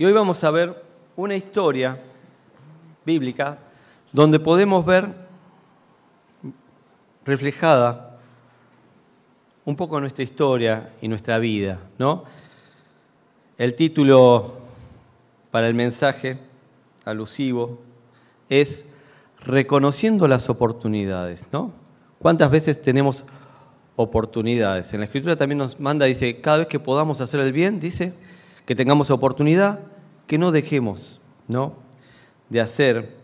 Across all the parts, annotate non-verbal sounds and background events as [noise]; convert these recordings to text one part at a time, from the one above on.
Y hoy vamos a ver una historia bíblica donde podemos ver reflejada un poco nuestra historia y nuestra vida, ¿no? El título para el mensaje alusivo es Reconociendo las oportunidades, ¿no? ¿Cuántas veces tenemos oportunidades? En la Escritura también nos manda, dice, cada vez que podamos hacer el bien, dice, que tengamos oportunidad, que no dejemos, ¿no? De hacer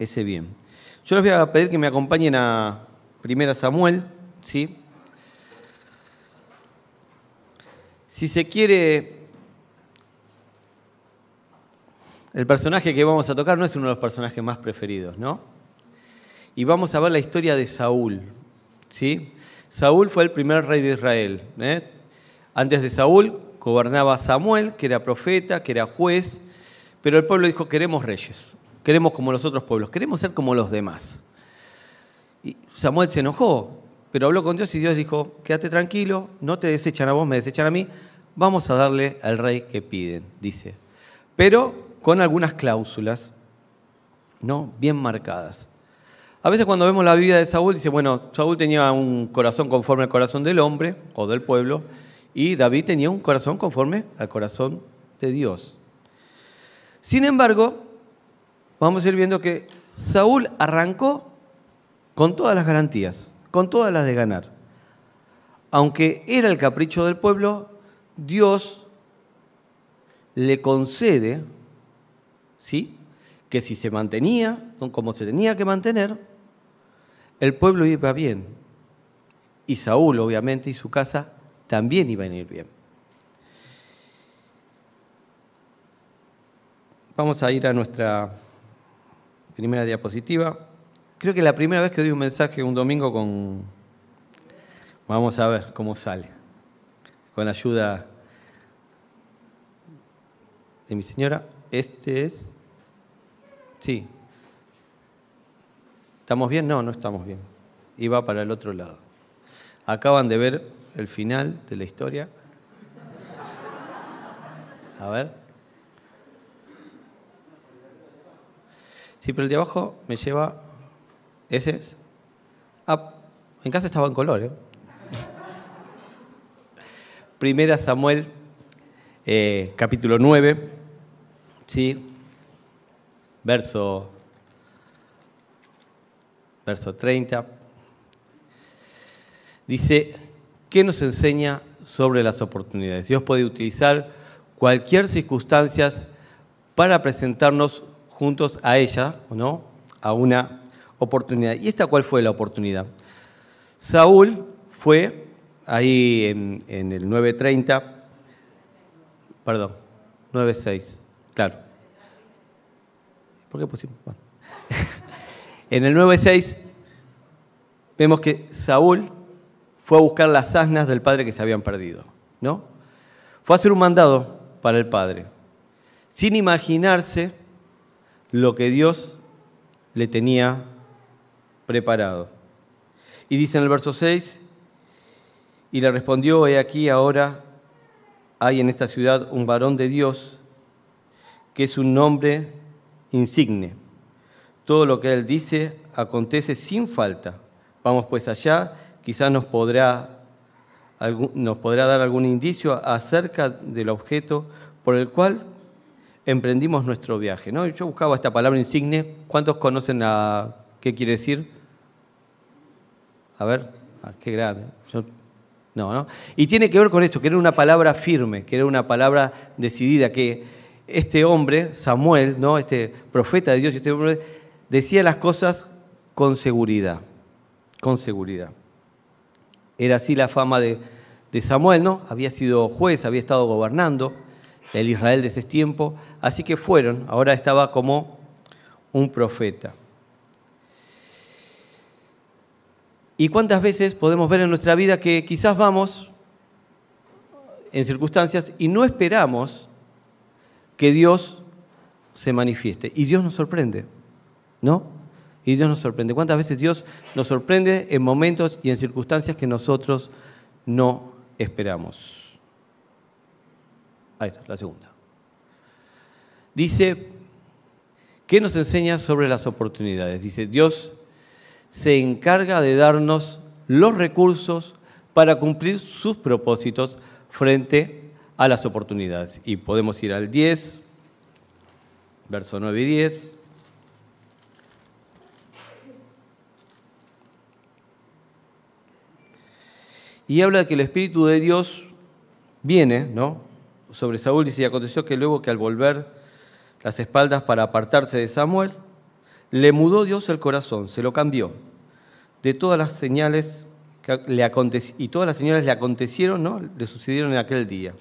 ese bien. Yo les voy a pedir que me acompañen a Primera Samuel, ¿sí? Si se quiere, el personaje que vamos a tocar no es uno de los personajes más preferidos, ¿no? Y vamos a ver la historia de Saúl, ¿sí? Saúl fue el primer rey de Israel. ¿eh? Antes de Saúl gobernaba Samuel, que era profeta, que era juez, pero el pueblo dijo, queremos reyes, queremos como los otros pueblos, queremos ser como los demás. Y Samuel se enojó, pero habló con Dios y Dios dijo, quédate tranquilo, no te desechan a vos, me desechan a mí, vamos a darle al rey que piden, dice. Pero con algunas cláusulas, ¿no? Bien marcadas. A veces cuando vemos la vida de Saúl, dice, bueno, Saúl tenía un corazón conforme al corazón del hombre o del pueblo, y David tenía un corazón conforme al corazón de Dios. Sin embargo, vamos a ir viendo que Saúl arrancó con todas las garantías, con todas las de ganar. Aunque era el capricho del pueblo, Dios le concede, ¿sí? Que si se mantenía como se tenía que mantener, el pueblo iba bien. Y Saúl, obviamente, y su casa también iban a ir bien. Vamos a ir a nuestra primera diapositiva. Creo que la primera vez que doy un mensaje un domingo con... Vamos a ver cómo sale. Con la ayuda de mi señora. Este es... Sí. ¿Estamos bien? No, no estamos bien. Iba para el otro lado. Acaban de ver el final de la historia. A ver. Sí, pero el de abajo me lleva. Ese es. Ah, en casa estaba en color, ¿eh? Primera Samuel, eh, capítulo 9, ¿sí? Verso, verso 30. Dice, ¿Qué nos enseña sobre las oportunidades? Dios puede utilizar cualquier circunstancia para presentarnos juntos a ella, ¿no? A una oportunidad. ¿Y esta cuál fue la oportunidad? Saúl fue ahí en, el 930, perdón, 96, claro. ¿Por qué pusimos? [laughs] en el 96 vemos que Saúl fue a buscar las asnas del padre que se habían perdido, ¿no? Fue a hacer un mandado para el padre, sin imaginarse lo que Dios le tenía preparado. Y dice en el verso 6, y le respondió, he aquí ahora hay en esta ciudad un varón de Dios que es un nombre insigne. Todo lo que él dice acontece sin falta. Vamos pues allá quizás nos podrá, nos podrá dar algún indicio acerca del objeto por el cual emprendimos nuestro viaje. ¿no? Yo buscaba esta palabra insigne. ¿Cuántos conocen a qué quiere decir? A ver, ah, qué grande. no, ¿no? Y tiene que ver con esto, que era una palabra firme, que era una palabra decidida, que este hombre, Samuel, ¿no? este profeta de Dios, este hombre, decía las cosas con seguridad, con seguridad. Era así la fama de, Samuel, ¿no? Había sido juez, había estado gobernando el Israel de ese tiempo, así que fueron, ahora estaba como un profeta. ¿Y cuántas veces podemos ver en nuestra vida que quizás vamos en circunstancias y no esperamos que Dios se manifieste? Y Dios nos sorprende, ¿no? Y Dios nos sorprende. ¿Cuántas veces Dios nos sorprende en momentos y en circunstancias que nosotros no esperamos? Ahí está, la segunda. dice, ¿qué nos enseña sobre las oportunidades? Dice, Dios se encarga de darnos los recursos para cumplir sus propósitos frente a las oportunidades. Y podemos ir al 10, verso 9 y 10. Y habla de que el Espíritu de Dios viene, ¿no? Sobre Saúl dice, y aconteció que luego que al volver las espaldas para apartarse de Samuel, le mudó Dios el corazón, se lo cambió. De todas las señales que le y todas las señales le acontecieron, ¿no? Le sucedieron en aquel día.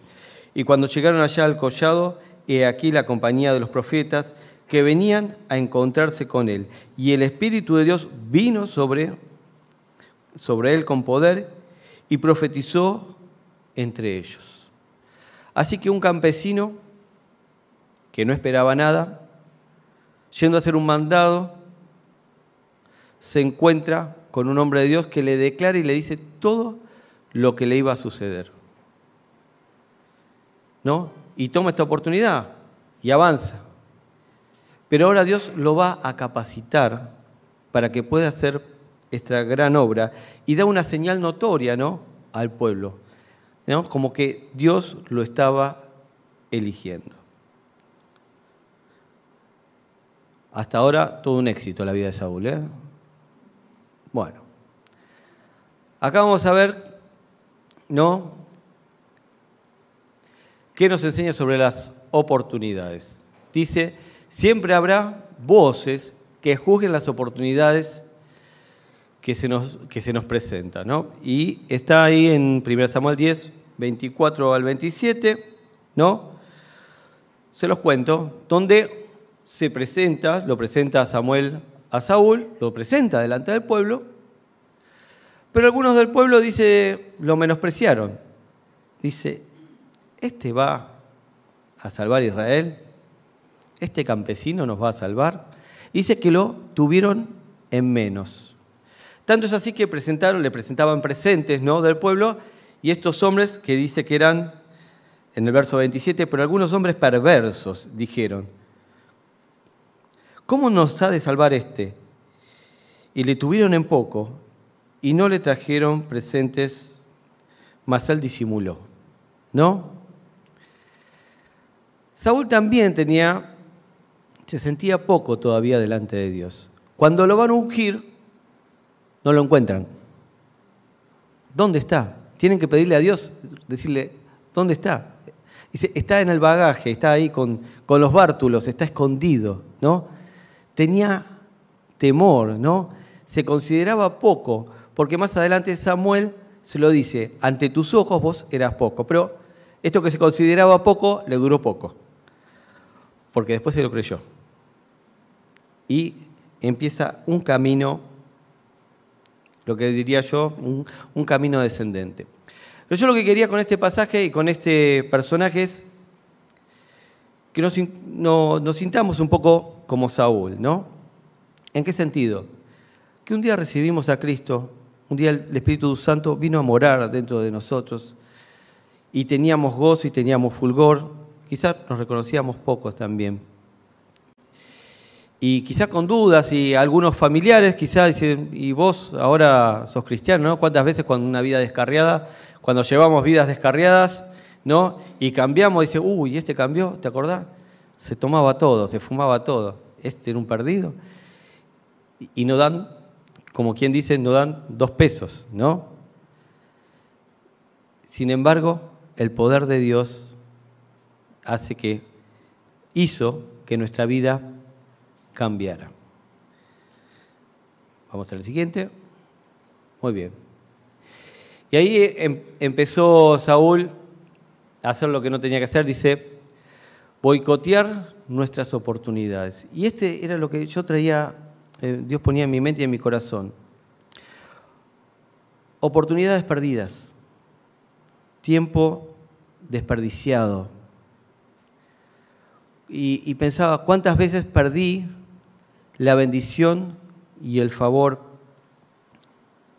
Y cuando llegaron allá al collado, he aquí la compañía de los profetas que venían a encontrarse con él. Y el Espíritu de Dios vino sobre, sobre él con poder y profetizó entre ellos. Así que un campesino que no esperaba nada, yendo a hacer un mandado, se encuentra con un hombre de Dios que le declara y le dice todo lo que le iba a suceder. ¿No? Y toma esta oportunidad y avanza. Pero ahora Dios lo va a capacitar para que pueda hacer esta gran obra y da una señal notoria ¿no? al pueblo, ¿no? como que Dios lo estaba eligiendo. Hasta ahora todo un éxito la vida de Saúl. ¿eh? Bueno, acá vamos a ver, ¿no? ¿Qué nos enseña sobre las oportunidades? Dice, siempre habrá voces que juzguen las oportunidades que se nos, que se nos presenta. ¿no? Y está ahí en 1 Samuel 10, 24 al 27, ¿no? Se los cuento, donde se presenta, lo presenta Samuel a Saúl, lo presenta delante del pueblo, pero algunos del pueblo dice, lo menospreciaron. Dice, este va a salvar a Israel, este campesino nos va a salvar. Dice que lo tuvieron en menos. Tanto es así que presentaron, le presentaban presentes ¿no? del pueblo y estos hombres que dice que eran, en el verso 27, pero algunos hombres perversos dijeron, ¿cómo nos ha de salvar este? Y le tuvieron en poco y no le trajeron presentes, mas él disimuló. ¿No? Saúl también tenía, se sentía poco todavía delante de Dios. Cuando lo van a ungir, no lo encuentran. ¿Dónde está? Tienen que pedirle a Dios, decirle, ¿dónde está? Dice, está en el bagaje, está ahí con, con los bártulos, está escondido, ¿no? Tenía temor, ¿no? Se consideraba poco, porque más adelante Samuel se lo dice, ante tus ojos vos eras poco, pero esto que se consideraba poco le duró poco, porque después se lo creyó. Y empieza un camino lo que diría yo, un, camino descendente. Pero yo lo que quería con este pasaje y con este personaje es que nos, nos sintamos un poco como Saúl, ¿no? ¿En qué sentido? Que un día recibimos a Cristo, un día el Espíritu Santo vino a morar dentro de nosotros y teníamos gozo y teníamos fulgor, quizás nos reconocíamos pocos también, y quizás con dudas y algunos familiares quizás dicen, y vos ahora sos cristiano, ¿no? ¿Cuántas veces cuando una vida descarriada, cuando llevamos vidas descarriadas, ¿no? Y cambiamos, dice, uy, este cambió, ¿te acordás? Se tomaba todo, se fumaba todo. Este era un perdido. Y no dan, como quien dice, no dan dos pesos, ¿no? Sin embargo, el poder de Dios hace que hizo que nuestra vida cambiara. Vamos al siguiente. Muy bien. Y ahí em, empezó Saúl a hacer lo que no tenía que hacer, dice, boicotear nuestras oportunidades. Y este era lo que yo traía, eh, Dios ponía en mi mente y en mi corazón. Oportunidades perdidas, tiempo desperdiciado. y pensaba, ¿cuántas veces perdí la bendición y el favor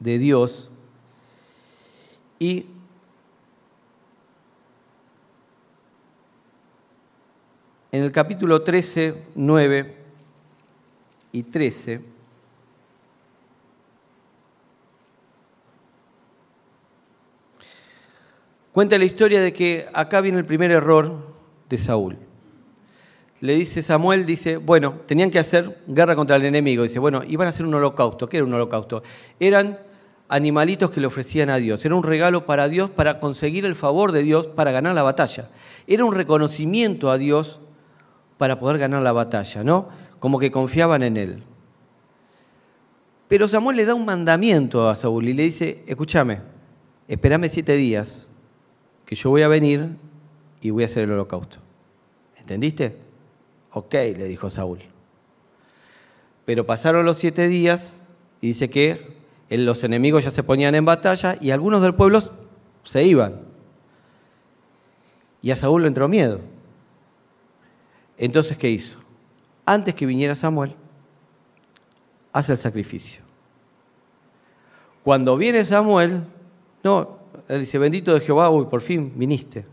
de Dios y en el capítulo 13, 9 y 13, cuenta la historia de que acá viene el primer error de Saúl. Le dice Samuel, dice, bueno, tenían que hacer guerra contra el enemigo. Dice, bueno, iban a hacer un holocausto. ¿Qué era un holocausto? Eran animalitos que le ofrecían a Dios. Era un regalo para Dios para conseguir el favor de Dios para ganar la batalla. Era un reconocimiento a Dios para poder ganar la batalla, ¿no? Como que confiaban en él. Pero Samuel le da un mandamiento a Saúl y le dice, escúchame, espérame siete días, que yo voy a venir y voy a hacer el holocausto. ¿Entendiste? Ok, le dijo Saúl. Pero pasaron los siete días y dice que los enemigos ya se ponían en batalla y algunos del pueblo se iban. Y a Saúl le entró miedo. Entonces, ¿qué hizo? Antes que viniera Samuel, hace el sacrificio. Cuando viene Samuel, no, él dice, bendito de Jehová, uy, por fin viniste.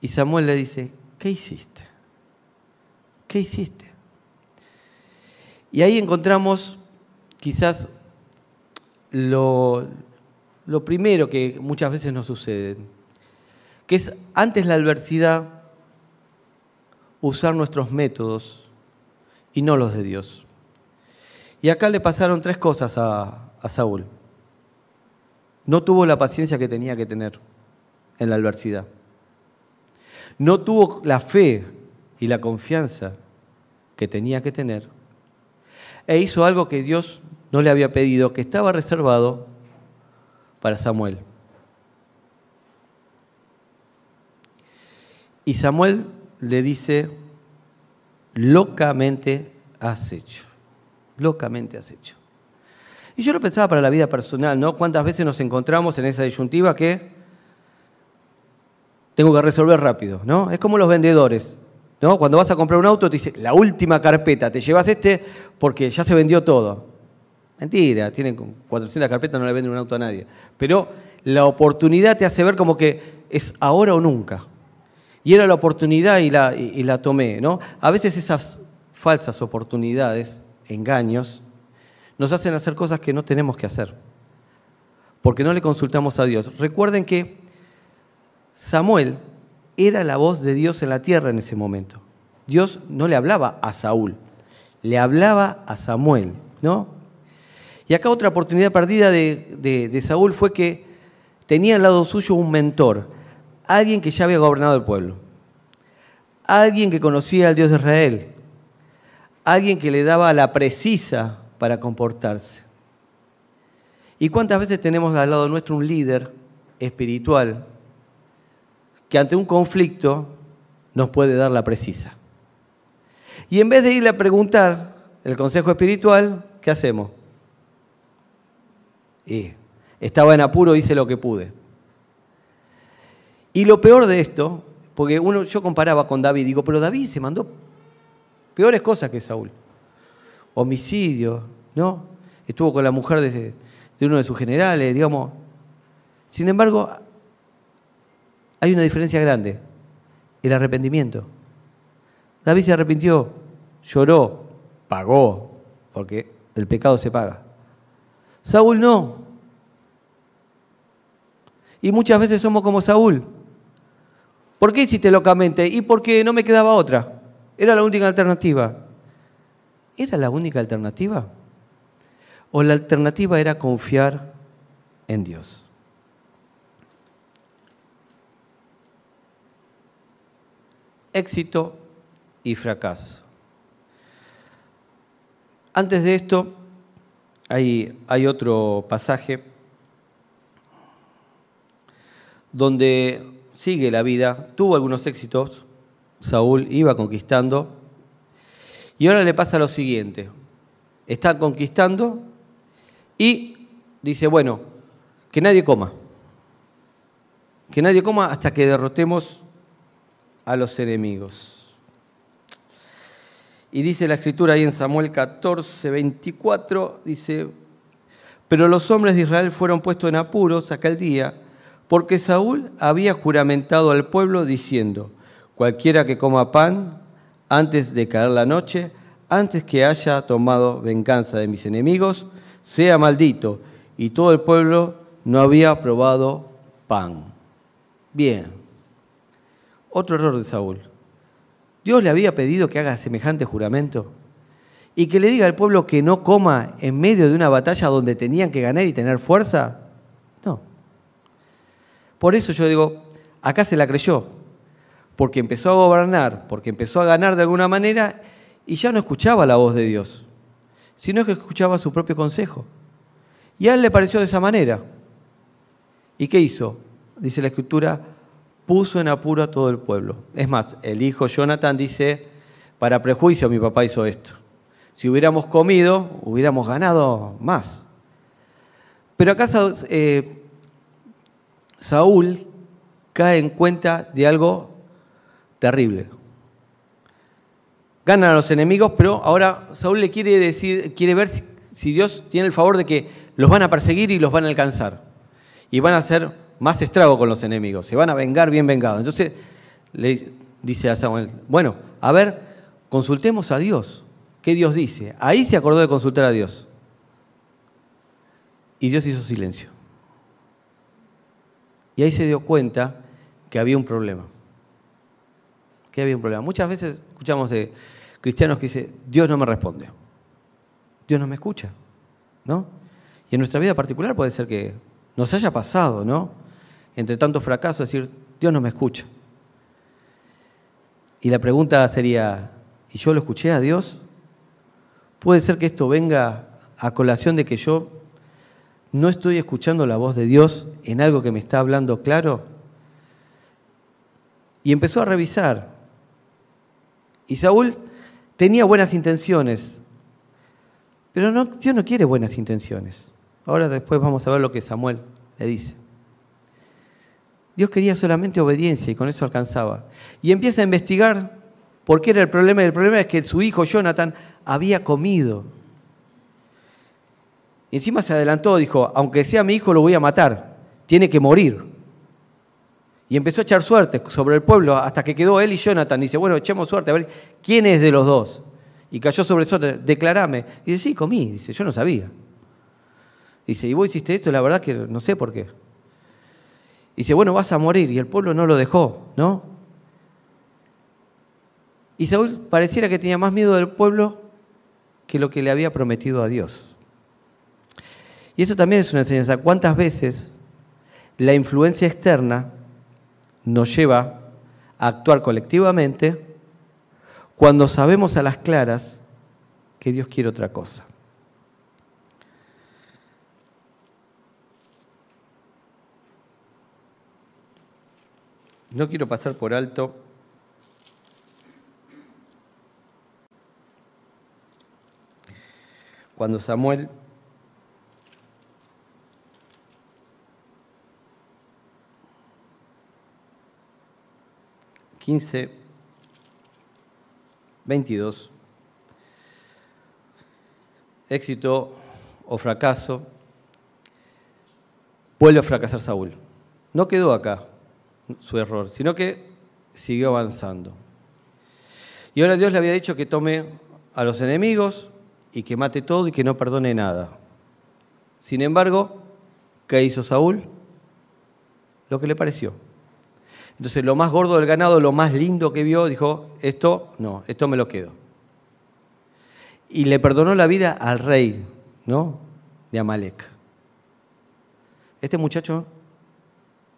Y Samuel le dice, ¿qué hiciste? ¿Qué hiciste? Y ahí encontramos quizás lo, primero que muchas veces nos sucede, que es antes la adversidad, usar nuestros métodos y no los de Dios. Y acá le pasaron tres cosas a, Saúl. No tuvo la paciencia que tenía que tener en la adversidad. No tuvo la fe y la confianza que tenía que tener. E hizo algo que Dios no le había pedido, que estaba reservado para Samuel. Y Samuel le dice, locamente has hecho, locamente has hecho. Y yo lo pensaba para la vida personal, ¿no? ¿Cuántas veces nos encontramos en esa disyuntiva que tengo que resolver rápido, ¿no? Es como los vendedores, ¿no? Cuando vas a comprar un auto te dice, la última carpeta, te llevas este porque ya se vendió todo. Mentira, tienen 400 carpetas, no le venden un auto a nadie. Pero la oportunidad te hace ver como que es ahora o nunca. Y era la oportunidad y la, y, la tomé. ¿no? A veces esas falsas oportunidades, engaños, nos hacen hacer cosas que no tenemos que hacer. Porque no le consultamos a Dios. Recuerden que Samuel era la voz de Dios en la tierra en ese momento. Dios no le hablaba a Saúl, le hablaba a Samuel, ¿no? Y acá otra oportunidad perdida de, Saúl fue que tenía al lado suyo un mentor, alguien que ya había gobernado el pueblo, alguien que conocía al Dios de Israel, alguien que le daba la precisa para comportarse. ¿Y cuántas veces tenemos al lado nuestro un líder espiritual ante un conflicto nos puede dar la precisa? Y en vez de irle a preguntar el consejo espiritual, ¿qué hacemos? Y estaba en apuro, hice lo que pude. Y lo peor de esto, porque uno, yo comparaba con David, digo, pero David se mandó peores cosas que Saúl. Homicidio, ¿no? Estuvo con la mujer de, uno de sus generales, digamos. Sin embargo, hay una diferencia grande, el arrepentimiento. David se arrepintió, lloró, pagó, porque el pecado se paga. Saúl no. Y muchas veces somos como Saúl. ¿Por qué hiciste locamente? Y porque no me quedaba otra. Era la única alternativa. ¿Era la única alternativa? ¿O la alternativa era confiar en Dios? Éxito y fracaso. Antes de esto, hay, otro pasaje donde sigue la vida, tuvo algunos éxitos, Saúl iba conquistando, y ahora le pasa lo siguiente, está conquistando y dice, bueno, que nadie coma, que nadie coma hasta que derrotemos a los enemigos. Y dice la escritura ahí en Samuel 14, 24, dice, pero los hombres de Israel fueron puestos en apuros aquel día, porque Saúl había juramentado al pueblo diciendo, Cualquiera que coma pan antes de caer la noche, antes que haya tomado venganza de mis enemigos, sea maldito. Y todo el pueblo no había probado pan. Bien. Otro error de Saúl. Dios le había pedido que haga semejante juramento y que le diga al pueblo que no coma en medio de una batalla donde tenían que ganar y tener fuerza. No. Por eso yo digo, acá se la creyó, porque empezó a gobernar, porque empezó a ganar de alguna manera y ya no escuchaba la voz de Dios, sino que escuchaba su propio consejo. Y a él le pareció de esa manera. ¿Y qué hizo? Dice la escritura, puso en apuro a todo el pueblo. Es más, el hijo Jonathan dice, para prejuicio mi papá hizo esto. Si hubiéramos comido, hubiéramos ganado más. Pero acá eh, Saúl cae en cuenta de algo terrible. Ganan a los enemigos, pero ahora Saúl le quiere decir, quiere ver si Dios tiene el favor de que los van a perseguir y los van a alcanzar. Y van a hacer más estrago con los enemigos, se van a vengar bien vengados. Entonces le dice a Samuel, bueno, a ver, consultemos a Dios. ¿Qué Dios dice? Ahí se acordó de consultar a Dios. Y Dios hizo silencio. Y ahí se dio cuenta que había un problema. Que había un problema. Muchas veces escuchamos de cristianos que dicen, Dios no me responde. Dios no me escucha. ¿No? Y en nuestra vida particular puede ser que nos haya pasado, ¿no? Entre tanto fracaso, decir, Dios no me escucha. Y la pregunta sería, ¿y yo lo escuché a Dios? ¿Puede ser que esto venga a colación de que yo no estoy escuchando la voz de Dios en algo que me está hablando claro? Y empezó a revisar. Y Saúl tenía buenas intenciones, pero no, Dios no quiere buenas intenciones. Ahora después vamos a ver lo que Samuel le dice. Dios quería solamente obediencia y con eso alcanzaba. Y empieza a investigar por qué era el problema. El problema es que su hijo Jonathan había comido. Y encima se adelantó, dijo, aunque sea mi hijo lo voy a matar, tiene que morir. Y empezó a echar suerte sobre el pueblo hasta que quedó él y Jonathan. Y dice, bueno, echemos suerte, a ver quién es de los dos. Y cayó sobre eso, declarame. Y dice, sí, comí. Dice, yo no sabía. Dice, ¿y vos hiciste esto? La verdad que no sé por qué. Y dice, bueno, vas a morir. Y el pueblo no lo dejó, ¿no? Y Saúl pareciera que tenía más miedo del pueblo que lo que le había prometido a Dios. Y eso también es una enseñanza. ¿Cuántas veces la influencia externa nos lleva a actuar colectivamente cuando sabemos a las claras que Dios quiere otra cosa? No quiero pasar por alto cuando Samuel quince, veintidós, éxito o fracaso, vuelve a fracasar Saúl. No quedó acá su error, sino que siguió avanzando. Y ahora Dios le había dicho que tome a los enemigos y que mate todo y que no perdone nada. Sin embargo, ¿qué hizo Saúl? Lo que le pareció. Entonces, lo más gordo del ganado, lo más lindo que vio, dijo, esto no, esto me lo quedo. Y le perdonó la vida al rey, ¿no? De Amalek. Este muchacho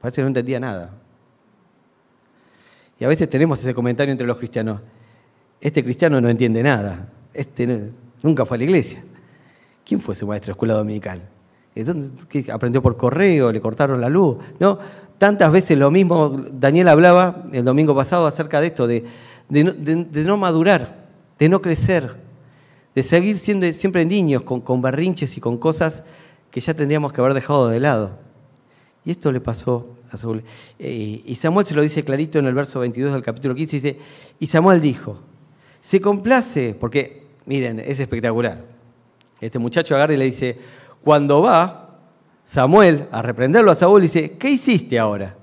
parece que no entendía nada. Y a veces tenemos ese comentario entre los cristianos. Este cristiano no entiende nada. Este nunca fue a la iglesia. ¿Quién fue su maestro de escuela dominical? ¿Qué, ¿Aprendió por correo? ¿Le cortaron la luz? No, tantas veces lo mismo. Daniel hablaba el domingo pasado acerca de esto, de, no, madurar, de no crecer, de seguir siendo siempre niños con, con berrinches y con cosas que ya tendríamos que haber dejado de lado. Y esto le pasó eh, y Samuel se lo dice clarito en el verso 22 del capítulo 15, dice, y Samuel dijo, se complace, porque miren, es espectacular. Este muchacho agarra y le dice, cuando va Samuel a reprenderlo a Saúl, dice, ¿qué hiciste ahora?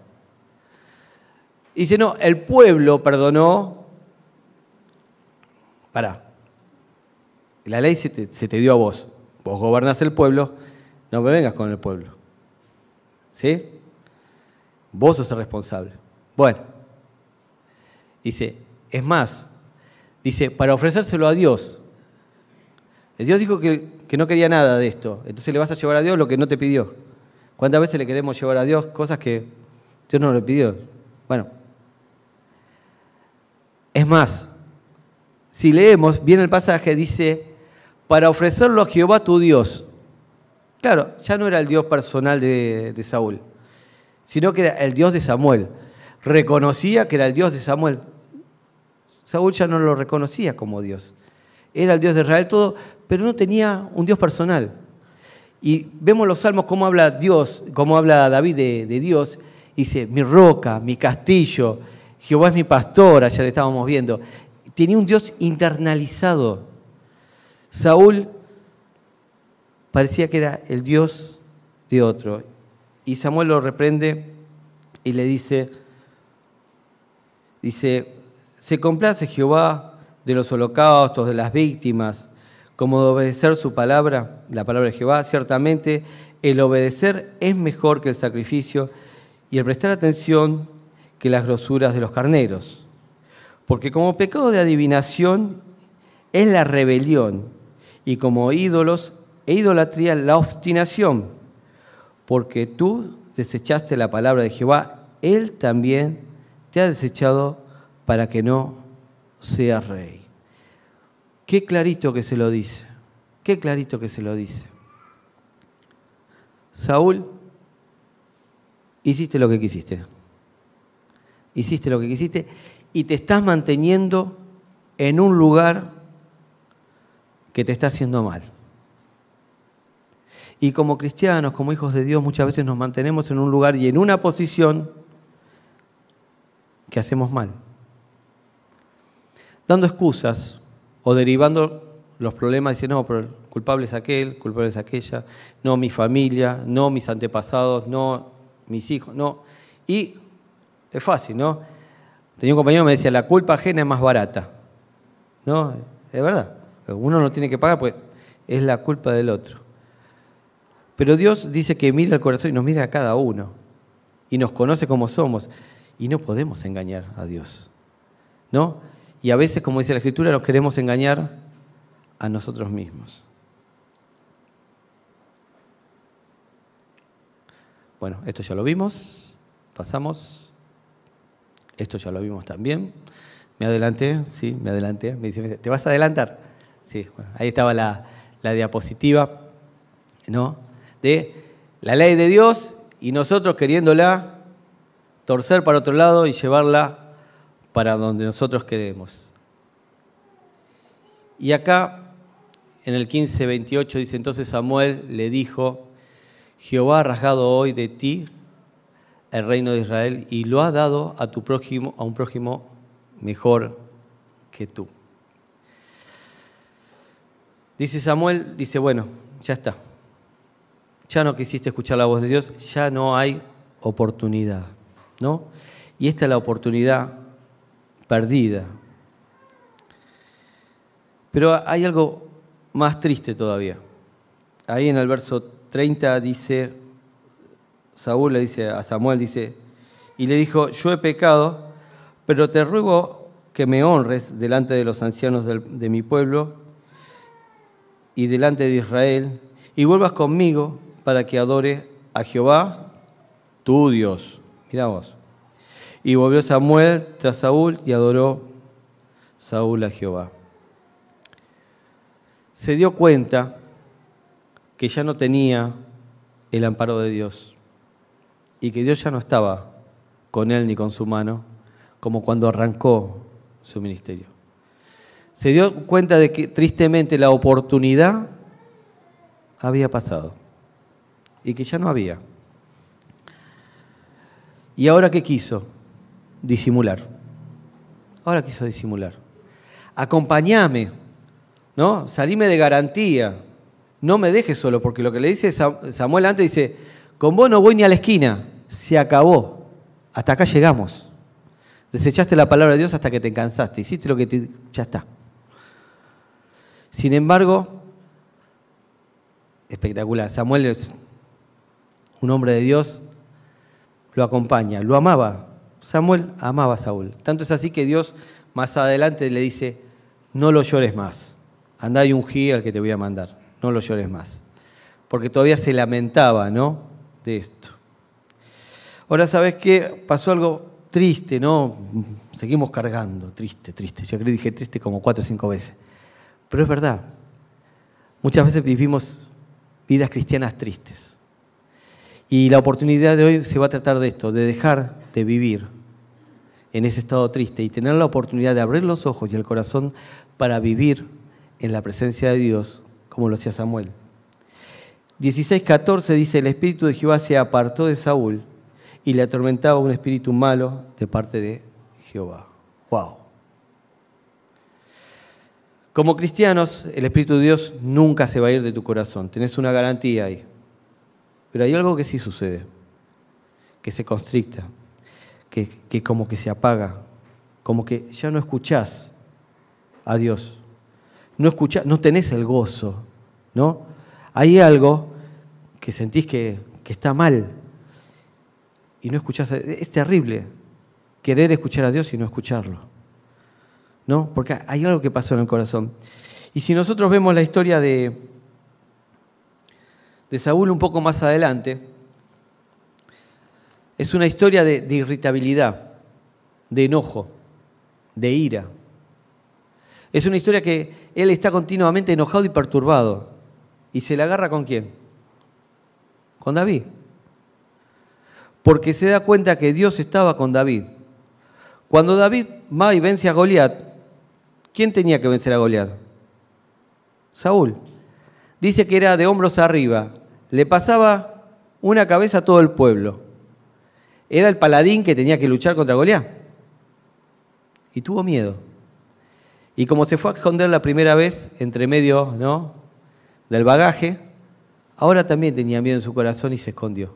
Y dice, no, el pueblo perdonó. Pará. La ley se te, se te dio a vos. Vos gobernás el pueblo, no me vengas con el pueblo. ¿Sí? Vos sos el responsable. Bueno, dice, es más, dice, para ofrecérselo a Dios. Dios dijo que, que, no quería nada de esto, entonces le vas a llevar a Dios lo que no te pidió. ¿Cuántas veces le queremos llevar a Dios cosas que Dios no le pidió? Bueno, es más, si leemos bien el pasaje, dice, para ofrecerlo a Jehová tu Dios. Claro, ya no era el Dios personal de, de Saúl, sino que era el Dios de Samuel. Reconocía que era el Dios de Samuel. Saúl ya no lo reconocía como Dios. Era el Dios de Israel todo, pero no tenía un Dios personal. Y vemos los salmos cómo habla Dios, cómo habla David de, de Dios. Dice, mi roca, mi castillo, Jehová es mi pastor, ayer le estábamos viendo. Tenía un Dios internalizado. Saúl parecía que era el Dios de otro. Y Samuel lo reprende y le dice, dice, se complace Jehová de los holocaustos, de las víctimas, como de obedecer su palabra, la palabra de Jehová. Ciertamente el obedecer es mejor que el sacrificio y el prestar atención que las grosuras de los carneros. Porque como pecado de adivinación es la rebelión y como ídolos e idolatría la obstinación. Porque tú desechaste la palabra de Jehová, Él también te ha desechado para que no seas rey. Qué clarito que se lo dice, qué clarito que se lo dice. Saúl, hiciste lo que quisiste hiciste lo que quisiste y te estás manteniendo en un lugar que te está haciendo mal. Y como cristianos, como hijos de Dios, muchas veces nos mantenemos en un lugar y en una posición que hacemos mal. Dando excusas o derivando los problemas, diciendo, no, pero culpable es aquel, culpable es aquella, no mi familia, no mis antepasados, no mis hijos, no. Y es fácil, ¿no? Tenía un compañero que me decía, la culpa ajena es más barata. ¿No? Es verdad. Uno no tiene que pagar, pues es la culpa del otro. Pero Dios dice que mira el corazón y nos mira a cada uno. Y nos conoce como somos. Y no podemos engañar a Dios. ¿No? Y a veces, como dice la Escritura, nos queremos engañar a nosotros mismos. Bueno, esto ya lo vimos. Pasamos. Esto ya lo vimos también. Me adelanté, sí, me adelanté. Me dice, ¿te vas a adelantar? Sí, bueno, ahí estaba la, la diapositiva, ¿no? De la ley de Dios y nosotros queriéndola torcer para otro lado y llevarla para donde nosotros queremos. Y acá, en el 15:28 dice, entonces Samuel le dijo, Jehová ha rasgado hoy de ti el reino de Israel y lo ha dado a tu prójimo, a un prójimo mejor que tú. Dice Samuel, dice, bueno, ya está. Ya no quisiste escuchar la voz de Dios, ya no hay oportunidad, ¿no? Y esta es la oportunidad perdida. Pero hay algo más triste todavía. Ahí en el verso 30 dice, Saúl le dice a Samuel, dice, y le dijo, yo he pecado, pero te ruego que me honres delante de los ancianos de mi pueblo y delante de Israel, y vuelvas conmigo para que adore a Jehová, tu Dios. Mira vos. Y volvió Samuel tras Saúl y adoró Saúl a Jehová. Se dio cuenta que ya no tenía el amparo de Dios y que Dios ya no estaba con él ni con su mano, como cuando arrancó su ministerio. Se dio cuenta de que tristemente la oportunidad había pasado y que ya no había. ¿Y ahora qué quiso? Disimular. Ahora quiso disimular. Acompáñame, ¿no? Salime de garantía. No me dejes solo, porque lo que le dice Samuel antes dice, con vos no voy ni a la esquina, se acabó, hasta acá llegamos. Desechaste la palabra de Dios hasta que te cansaste. Hiciste lo que te... ya está. Sin embargo, espectacular. Samuel un hombre de Dios, lo acompaña, lo amaba. Samuel amaba a Saúl. Tanto es así que Dios más adelante le dice, no lo llores más. Andá y ungí al que te voy a mandar. No lo llores más. Porque todavía se lamentaba, ¿no? De esto. Ahora, ¿sabes qué? Pasó algo triste, ¿no? Seguimos cargando, triste, triste. Yo creo que dije triste como cuatro o cinco veces. Pero es verdad. Muchas veces vivimos vidas cristianas tristes. Y la oportunidad de hoy se va a tratar de esto, de dejar de vivir en ese estado triste y tener la oportunidad de abrir los ojos y el corazón para vivir en la presencia de Dios, como lo hacía Samuel. 16.14 dice, el espíritu de Jehová se apartó de Saúl y le atormentaba un espíritu malo de parte de Jehová. ¡Wow! Como cristianos, el Espíritu de Dios nunca se va a ir de tu corazón. Tenés una garantía ahí. Pero hay algo que sí sucede, que se constricta, que, que como que se apaga, como que ya no escuchás a Dios. No, escuchás, no tenés el gozo, ¿no? Hay algo que sentís que, que está mal y no escuchás. Es terrible querer escuchar a Dios y no escucharlo. ¿no? Porque hay algo que pasó en el corazón. Y si nosotros vemos la historia de, de Saúl un poco más adelante, es una historia de, irritabilidad, de enojo, de ira. Es una historia que él está continuamente enojado y perturbado. ¿Y se la agarra con quién? Con David. Porque se da cuenta que Dios estaba con David. Cuando David va y vence a Goliat, ¿Quién tenía que vencer a Goliat? Saúl. Dice que era de hombros arriba. Le pasaba una cabeza a todo el pueblo. Era el paladín que tenía que luchar contra Goliat. Y tuvo miedo. Y como se fue a esconder la primera vez entre medio del bagaje, ahora también tenía miedo en su corazón y se escondió.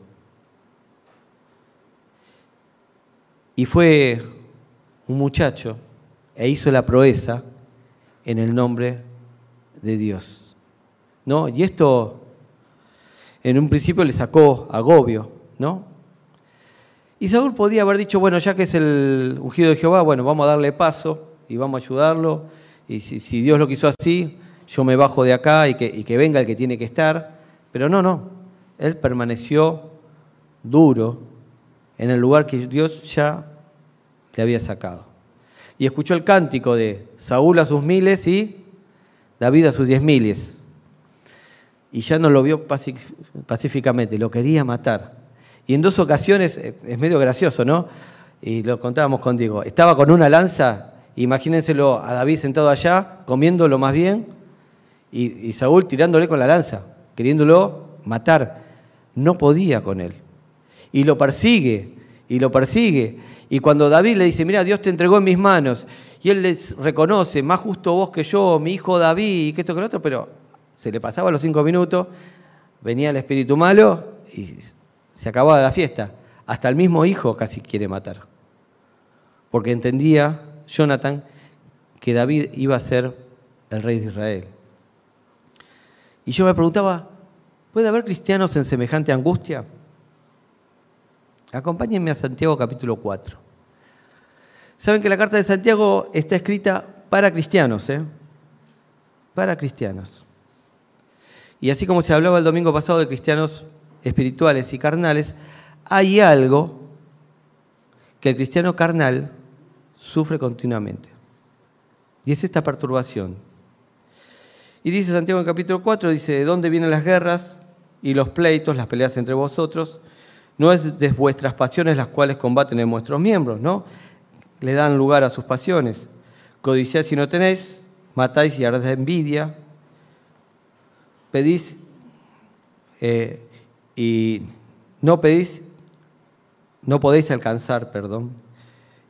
Y fue un muchacho e hizo la proeza en el nombre de Dios. Y esto en un principio le sacó agobio, ¿no? Y Saúl podía haber dicho, bueno, ya que es el ungido de Jehová, bueno, vamos a darle paso y vamos a ayudarlo. Y si, Dios lo quiso así, yo me bajo de acá y que, y que venga el que tiene que estar. Pero no, no. Él permaneció duro en el lugar que Dios ya le había sacado y escuchó el cántico de Saúl a sus miles y David a sus diez miles. Y ya no lo vio pacíficamente, lo quería matar. Y en dos ocasiones, eh, es medio gracioso, ¿no? Y lo contábamos contigo. Estaba con una lanza, imagínenselo a David sentado allá, comiéndolo más bien, y, y Saúl tirándole con la lanza, queriéndolo matar. No podía con él. Y lo persigue, y lo persigue. Y cuando David le dice, mira, Dios te entregó en mis manos, y él les reconoce, más justo vos que yo, mi hijo David, y que esto que lo otro, pero se le pasaba los cinco minutos, venía el espíritu malo y se acababa la fiesta. Hasta el mismo hijo casi quiere matar. Porque entendía Jonathan que David iba a ser el rey de Israel. Y yo me preguntaba, ¿puede haber cristianos en semejante angustia? Acompáñenme a Santiago capítulo 4. Saben que la carta de Santiago está escrita para cristianos, ¿eh? Para cristianos. Y así como se hablaba el domingo pasado de cristianos espirituales y carnales, hay algo que el cristiano carnal sufre continuamente. Y es esta perturbación. Y dice Santiago en capítulo 4, dice, ¿de dónde vienen las guerras y los pleitos, las peleas entre vosotros? No es de vuestras pasiones las cuales combaten en vuestros miembros, ¿no? Le dan lugar a sus pasiones. Codiciáis si no tenéis, matáis y ardéis de envidia, pedís eh, y no pedís, no podéis alcanzar, perdón.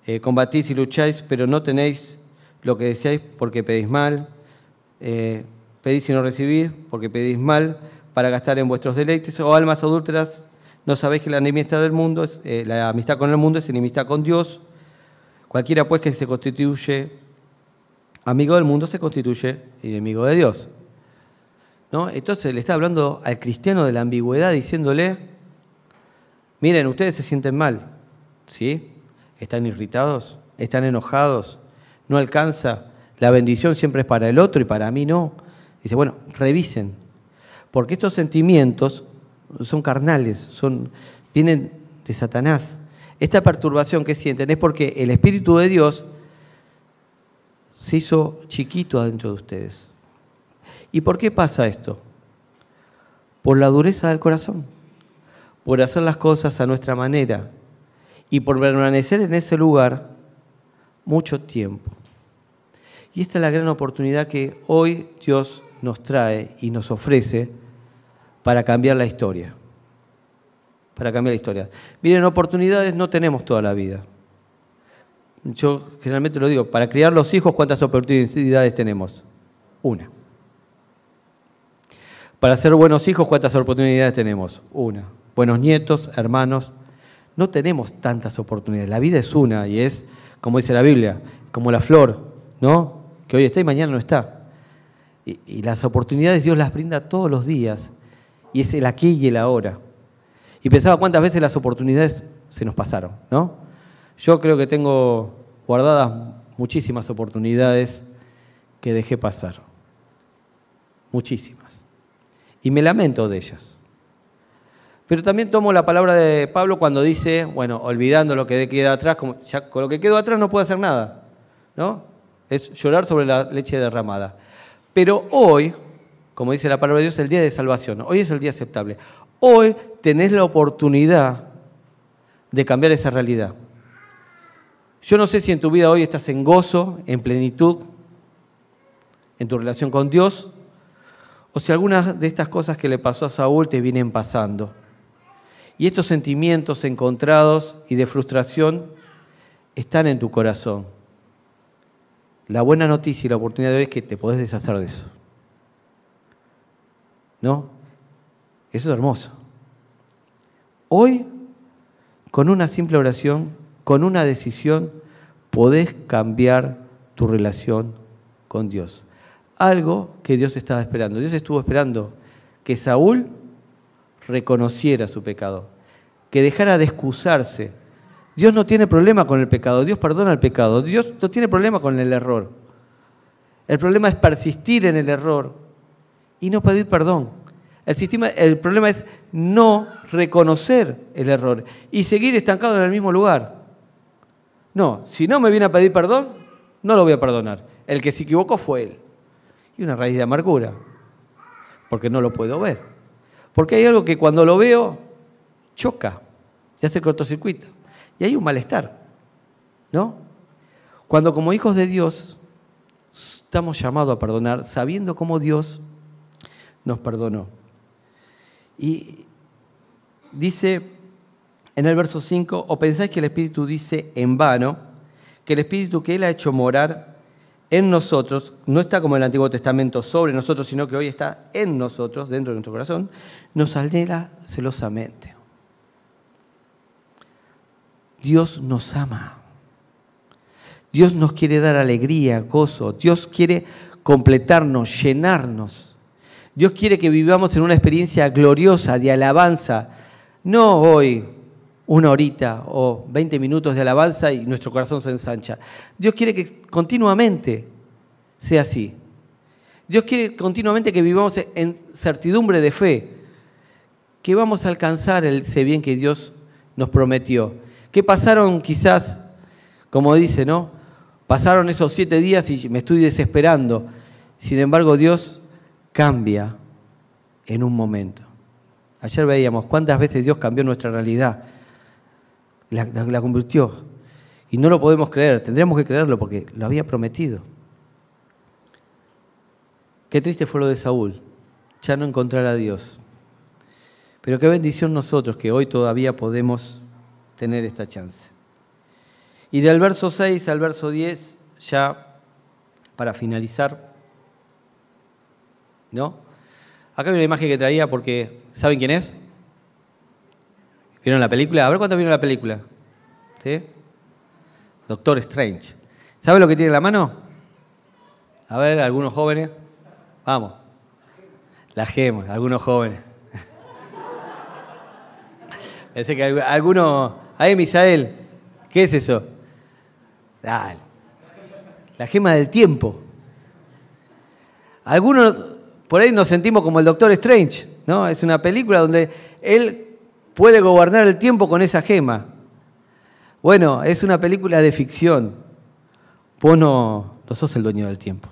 Eh, combatís y lucháis, pero no tenéis lo que deseáis porque pedís mal. Eh, pedís y no recibís porque pedís mal para gastar en vuestros deleites, o almas adúlteras no sabéis que la enemistad del mundo es, la amistad con el mundo es enemistad con Dios. Cualquiera pues que se constituye amigo del mundo se constituye enemigo de Dios. ¿No? Entonces le está hablando al cristiano de la ambigüedad diciéndole, miren, ustedes se sienten mal, ¿sí? Están irritados, están enojados, no alcanza, la bendición siempre es para el otro y para mí no. Dice, bueno, revisen, porque estos sentimientos son carnales, son, vienen de Satanás. Esta perturbación que sienten es porque el Espíritu de Dios se hizo chiquito adentro de ustedes. ¿Y por qué pasa esto? Por la dureza del corazón, por hacer las cosas a nuestra manera y por permanecer en ese lugar mucho tiempo. Y esta es la gran oportunidad que hoy Dios nos trae y nos ofrece para cambiar la historia. Para cambiar la historia. Miren, oportunidades no tenemos toda la vida. Yo generalmente lo digo, para criar los hijos, ¿cuántas oportunidades tenemos? Una. Para ser buenos hijos, ¿cuántas oportunidades tenemos? Una. Buenos nietos, hermanos. No tenemos tantas oportunidades. La vida es una y es, como dice la Biblia, como la flor, ¿no? Que hoy está y mañana no está. Y, las oportunidades Dios las brinda todos los días. Y es el aquí y el ahora. Y pensaba cuántas veces las oportunidades se nos pasaron, ¿no? Yo creo que tengo guardadas muchísimas oportunidades que dejé pasar. Muchísimas. Y me lamento de ellas. Pero también tomo la palabra de Pablo cuando dice, bueno, olvidando lo que queda atrás, ya con lo que quedó atrás no puedo hacer nada. ¿No? Es llorar sobre la leche derramada. Pero hoy, como dice la palabra de Dios, el día de salvación. Hoy es el día aceptable. Hoy tenés la oportunidad de cambiar esa realidad. Yo no sé si en tu vida hoy estás en gozo, en plenitud, en tu relación con Dios, o si algunas de estas cosas que le pasó a Saúl te vienen pasando. Y estos sentimientos encontrados y de frustración están en tu corazón. La buena noticia y la oportunidad de hoy es que te podés deshacer de eso. ¿No? Eso es hermoso. Hoy, con una simple oración, con una decisión podés cambiar tu relación con Dios. Algo que Dios estaba esperando. Dios estuvo esperando que Saúl reconociera su pecado, que dejara de excusarse. Dios no tiene problema con el pecado, Dios perdona el pecado, Dios no tiene problema con el error. El problema es persistir en el error y no pedir perdón. El, el problema es no reconocer el error y seguir estancado en el mismo lugar. No, si no me viene a pedir perdón, no lo voy a perdonar. El que se equivocó fue él. Y una raíz de amargura, porque no lo puedo ver. Porque hay algo que cuando lo veo, choca, y hace cortocircuito. Y hay un malestar, ¿no? Cuando como hijos de Dios estamos llamados a perdonar, sabiendo cómo Dios nos perdonó. Y dice en el verso 5, o pensáis que el Espíritu dice en vano, que el Espíritu que Él ha hecho morar en nosotros, no está como el Antiguo Testamento sobre nosotros, sino que hoy está en nosotros, dentro de nuestro corazón, nos anhela celosamente. Dios nos ama. Dios nos quiere dar alegría, gozo. Dios quiere completarnos, llenarnos. Dios quiere que vivamos en una experiencia gloriosa de alabanza, no hoy, una horita o 20 minutos de alabanza y nuestro corazón se ensancha. Dios quiere que continuamente sea así. Dios quiere continuamente que vivamos en certidumbre de fe, que vamos a alcanzar ese bien que Dios nos prometió. Que pasaron quizás, como dice, ¿no? Pasaron esos siete días y me estoy desesperando. Sin embargo, Dios cambia en un momento. Ayer veíamos cuántas veces Dios cambió nuestra realidad la, convirtió. Y no lo podemos creer, tendríamos que creerlo porque lo había prometido. Qué triste fue lo de Saúl, ya no encontrar a Dios. Pero qué bendición nosotros que hoy todavía podemos tener esta chance. Y del verso 6 al verso 10, ya para finalizar, ¿no? Acá hay una imagen que traía porque, ¿saben quién es? ¿Vieron la película? A ver cuánto vieron la película. ¿Sí? Doctor Strange. ¿Sabe lo que tiene en la mano? A ver, algunos jóvenes. Vamos. La gema, algunos jóvenes. [laughs] Pensé que algunos. Ahí, Misael, ¿qué es eso? Dale. La gema del tiempo. Algunos por ahí nos sentimos como el Doctor Strange, ¿no? Es una película donde él puede gobernar el tiempo con esa gema. Bueno, es una película de ficción. Vos no, no sos el dueño del tiempo.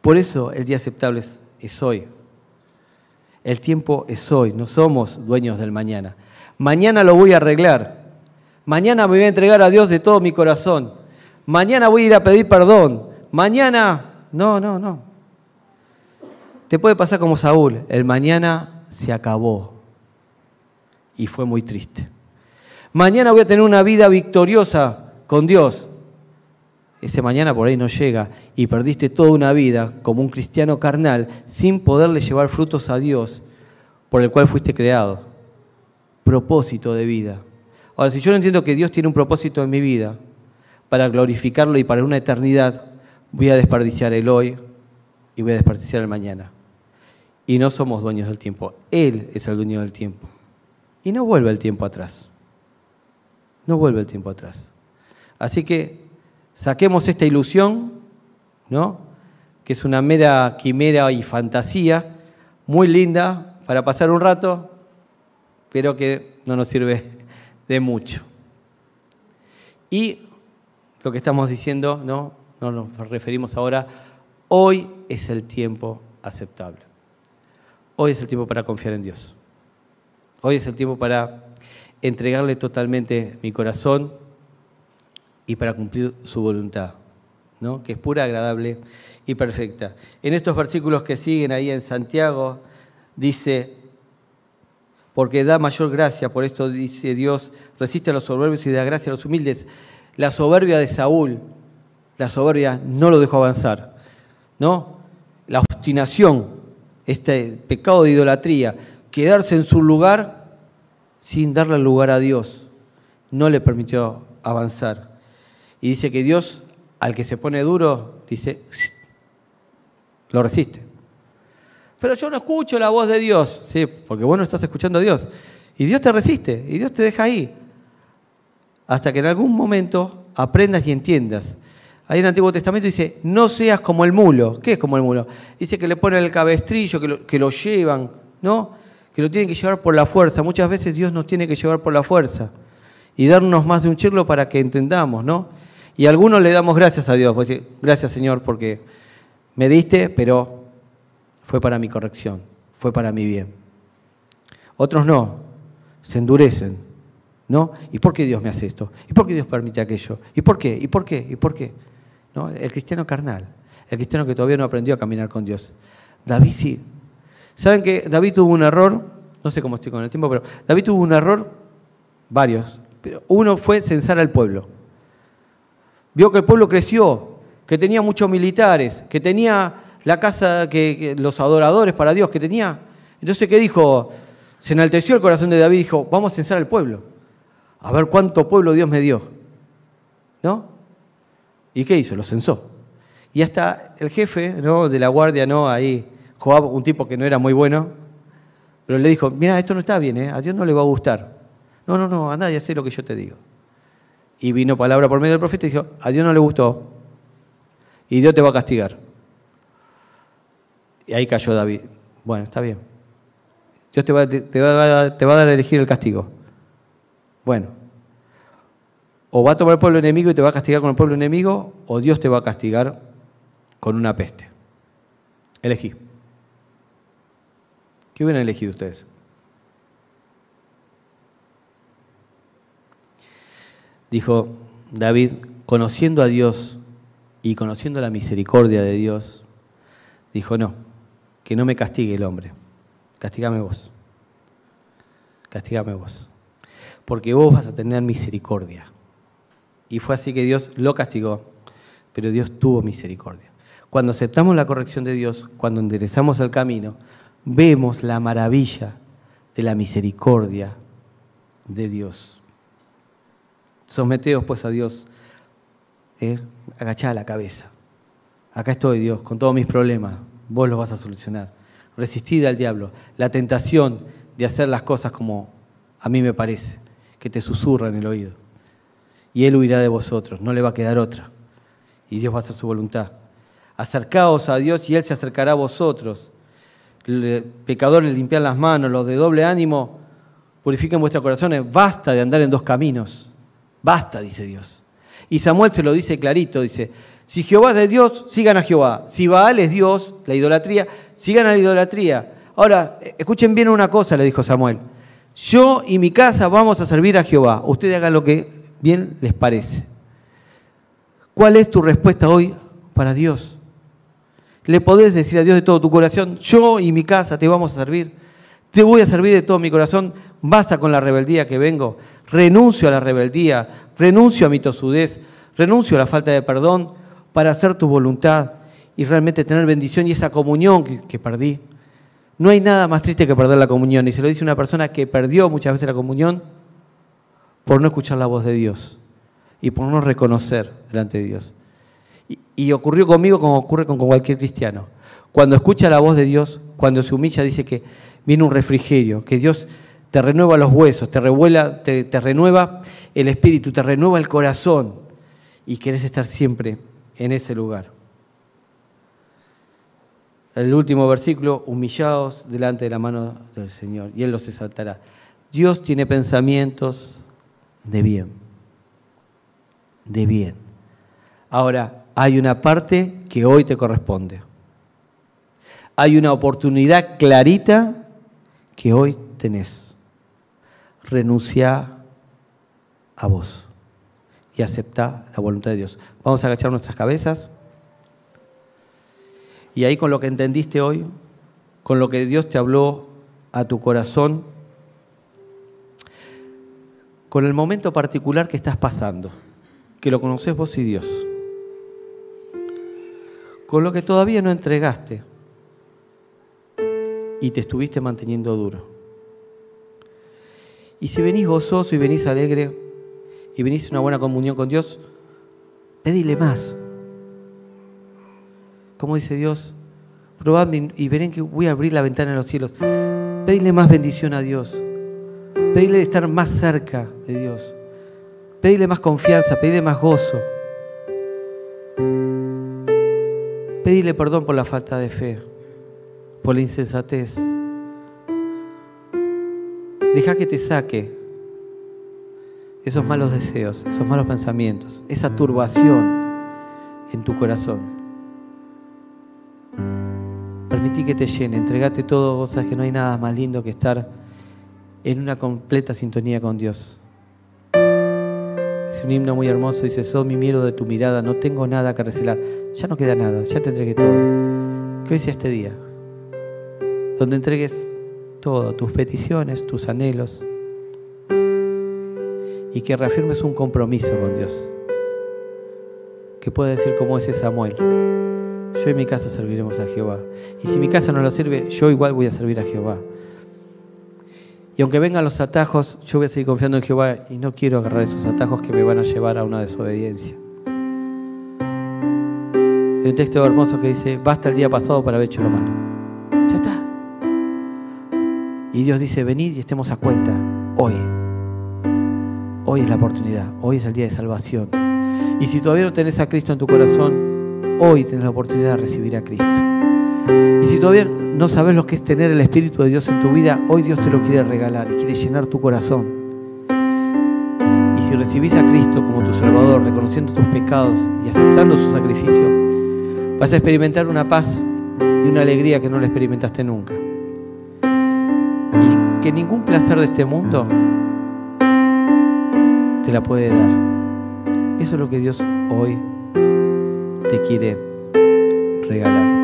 Por eso el día aceptable es, hoy. El tiempo es hoy, no somos dueños del mañana. Mañana lo voy a arreglar. Mañana me voy a entregar a Dios de todo mi corazón. Mañana voy a ir a pedir perdón. Mañana, no, no, no. Te puede pasar como Saúl, el mañana se acabó y fue muy triste. Mañana voy a tener una vida victoriosa con Dios. Ese mañana por ahí no llega y perdiste toda una vida como un cristiano carnal sin poderle llevar frutos a Dios por el cual fuiste creado. Propósito de vida. Ahora, si yo no entiendo que Dios tiene un propósito en mi vida para glorificarlo y para una eternidad, voy a desperdiciar el hoy y voy a desperdiciar el mañana. Y no somos dueños del tiempo. Él es el dueño del tiempo. Y no vuelve el tiempo atrás. No vuelve el tiempo atrás. Así que saquemos esta ilusión, ¿no? Que es una mera quimera y fantasía, muy linda para pasar un rato, pero que no nos sirve [laughs] de mucho. Y lo que estamos diciendo, ¿no? No nos referimos ahora, hoy es el tiempo aceptable. Hoy es el tiempo para confiar en Dios. Hoy es el tiempo para entregarle totalmente mi corazón y para cumplir su voluntad, ¿no? que es pura, agradable y perfecta. En estos versículos que siguen ahí en Santiago, dice, porque da mayor gracia, por esto dice Dios, resiste a los soberbios y da gracia a los humildes. La soberbia de Saúl, la soberbia no lo dejó avanzar, ¿no? La obstinación este pecado de idolatría, quedarse en su lugar sin darle lugar a Dios, no le permitió avanzar. Y dice que Dios, al que se pone duro, dice, lo resiste. Pero yo no escucho la voz de Dios, sí, porque vos no estás escuchando a Dios. Y Dios te resiste, y Dios te deja ahí. Hasta que en algún momento aprendas y entiendas Ahí en el Antiguo Testamento dice, no seas como el mulo. ¿Qué es como el mulo? Dice que le ponen el cabestrillo, que que lo llevan, ¿no? Que lo tienen que llevar por la fuerza. Muchas veces Dios nos tiene que llevar por la fuerza y darnos más de un chirlo para que entendamos, ¿no? Y a algunos le damos gracias a Dios, pues, gracias Señor porque me diste, pero fue para mi corrección, fue para mi bien. Otros no, se endurecen, ¿no? ¿Y por qué Dios me hace esto? ¿Y por qué Dios permite aquello? ¿Y por qué? ¿Y por qué? ¿Y por qué? El cristiano carnal, el cristiano que todavía no aprendió a caminar con Dios. David sí. ¿Saben que David tuvo un error? No sé cómo estoy con el tiempo, pero David tuvo un error, varios. Pero uno fue censar al pueblo. Vio que el pueblo creció, que tenía muchos militares, que tenía la casa, que, los adoradores para Dios, que tenía. Entonces, ¿qué dijo? Se enalteció el corazón de David y dijo, vamos a censar al pueblo. A ver cuánto pueblo Dios me dio. ¿No? ¿Y qué hizo? Lo censó. Y hasta el jefe ¿no? de la guardia, ¿no? ahí, Joab, un tipo que no era muy bueno, pero le dijo, mira, esto no está bien, ¿eh? a Dios no le va a gustar. No, no, no, anda y haz lo que yo te digo. Y vino palabra por medio del profeta y dijo, a Dios no le gustó y Dios te va a castigar. Y ahí cayó David. Bueno, está bien. Dios te va, te va, te va a dar a elegir el castigo. Bueno, o va a tomar el pueblo enemigo y te va a castigar con el pueblo enemigo, o Dios te va a castigar con una peste. Elegí. ¿Qué hubieran elegido ustedes? Dijo David, conociendo a Dios y conociendo la misericordia de Dios, dijo, no, que no me castigue el hombre, castigame vos, castigame vos, porque vos vas a tener misericordia. Y fue así que Dios lo castigó, pero Dios tuvo misericordia. Cuando aceptamos la corrección de Dios, cuando enderezamos el camino, vemos la maravilla de la misericordia de Dios. Someteos pues a Dios ¿eh? agachada la cabeza. Acá estoy, Dios, con todos mis problemas. Vos los vas a solucionar. Resistid al diablo. La tentación de hacer las cosas como a mí me parece, que te susurra en el oído. Y Él huirá de vosotros, no le va a quedar otra. Y Dios va a hacer su voluntad. Acercaos a Dios y Él se acercará a vosotros. Pecadores, limpian las manos, los de doble ánimo, purifiquen vuestros corazones. Basta de andar en dos caminos. Basta, dice Dios. Y Samuel se lo dice clarito, dice, si Jehová es de Dios, sigan a Jehová. Si Baal es Dios, la idolatría, sigan a la idolatría. Ahora, escuchen bien una cosa, le dijo Samuel. Yo y mi casa vamos a servir a Jehová. Ustedes hagan lo que bien les parece. ¿Cuál es tu respuesta hoy para Dios? Le podés decir a Dios de todo tu corazón, yo y mi casa te vamos a servir. Te voy a servir de todo mi corazón. Basta con la rebeldía que vengo. Renuncio a la rebeldía, renuncio a mi tosudez, renuncio a la falta de perdón para hacer tu voluntad y realmente tener bendición y esa comunión que, perdí. No hay nada más triste que perder la comunión. Y se lo dice una persona que perdió muchas veces la comunión por no escuchar la voz de Dios y por no reconocer delante de Dios. Y, ocurrió conmigo como ocurre con cualquier cristiano. Cuando escucha la voz de Dios, cuando se humilla, dice que viene un refrigerio, que Dios te renueva los huesos, te, revuela, te, renueva el espíritu, te renueva el corazón y querés estar siempre en ese lugar. El último versículo, humillados delante de la mano del Señor y Él los exaltará. Dios tiene pensamientos de bien, de bien. Ahora, hay una parte que hoy te corresponde. Hay una oportunidad clarita que hoy tenés renuncia a vos y acepta la voluntad de Dios. Vamos a agachar nuestras cabezas. Y ahí con lo que entendiste hoy, con lo que Dios te habló a tu corazón, con el momento particular que estás pasando, que lo conoces vos y Dios, con lo que todavía no entregaste y te estuviste manteniendo duro. Y si venís gozoso y venís alegre y venís en una buena comunión con Dios, pedile más. Como dice Dios, probadme y verán que voy a abrir la ventana de los cielos. Pedile más bendición a Dios. Pedile estar más cerca de Dios. Pedile más confianza, pedile más gozo. Pedile perdón por la falta de fe, por la insensatez. Deja que te saque esos malos deseos, esos malos pensamientos, esa turbación en tu corazón. Permití que te llene, entregate todo, vos sabes que no hay nada más lindo que estar en una completa sintonía con Dios. Es un himno muy hermoso, dice, sos mi miedo de tu mirada, no tengo nada que recelar. Ya no queda nada, ya te entregué todo. Que hoy sea este día, donde entregues todo, tus peticiones, tus anhelos, y que reafirmes un compromiso con Dios. Que pueda decir como ese Samuel, yo y mi casa serviremos a Jehová. Y si mi casa no lo sirve, yo igual voy a servir a Jehová. Y aunque vengan los atajos, yo voy a seguir confiando en Jehová y no quiero agarrar esos atajos que me van a llevar a una desobediencia. Hay un texto hermoso que dice, basta el día pasado para haber hecho lo malo. Ya está. Y Dios dice, venid y estemos a cuenta hoy. Hoy es la oportunidad, hoy es el día de salvación. Y si todavía no tenés a Cristo en tu corazón, hoy tenés la oportunidad de recibir a Cristo. Y si todavía no sabes lo que es tener el Espíritu de Dios en tu vida, hoy Dios te lo quiere regalar y quiere llenar tu corazón. Y si recibís a Cristo como tu Salvador, reconociendo tus pecados y aceptando su sacrificio, vas a experimentar una paz y una alegría que no la experimentaste nunca que ningún placer de este mundo te la puede dar. Eso es lo que Dios hoy te quiere regalar.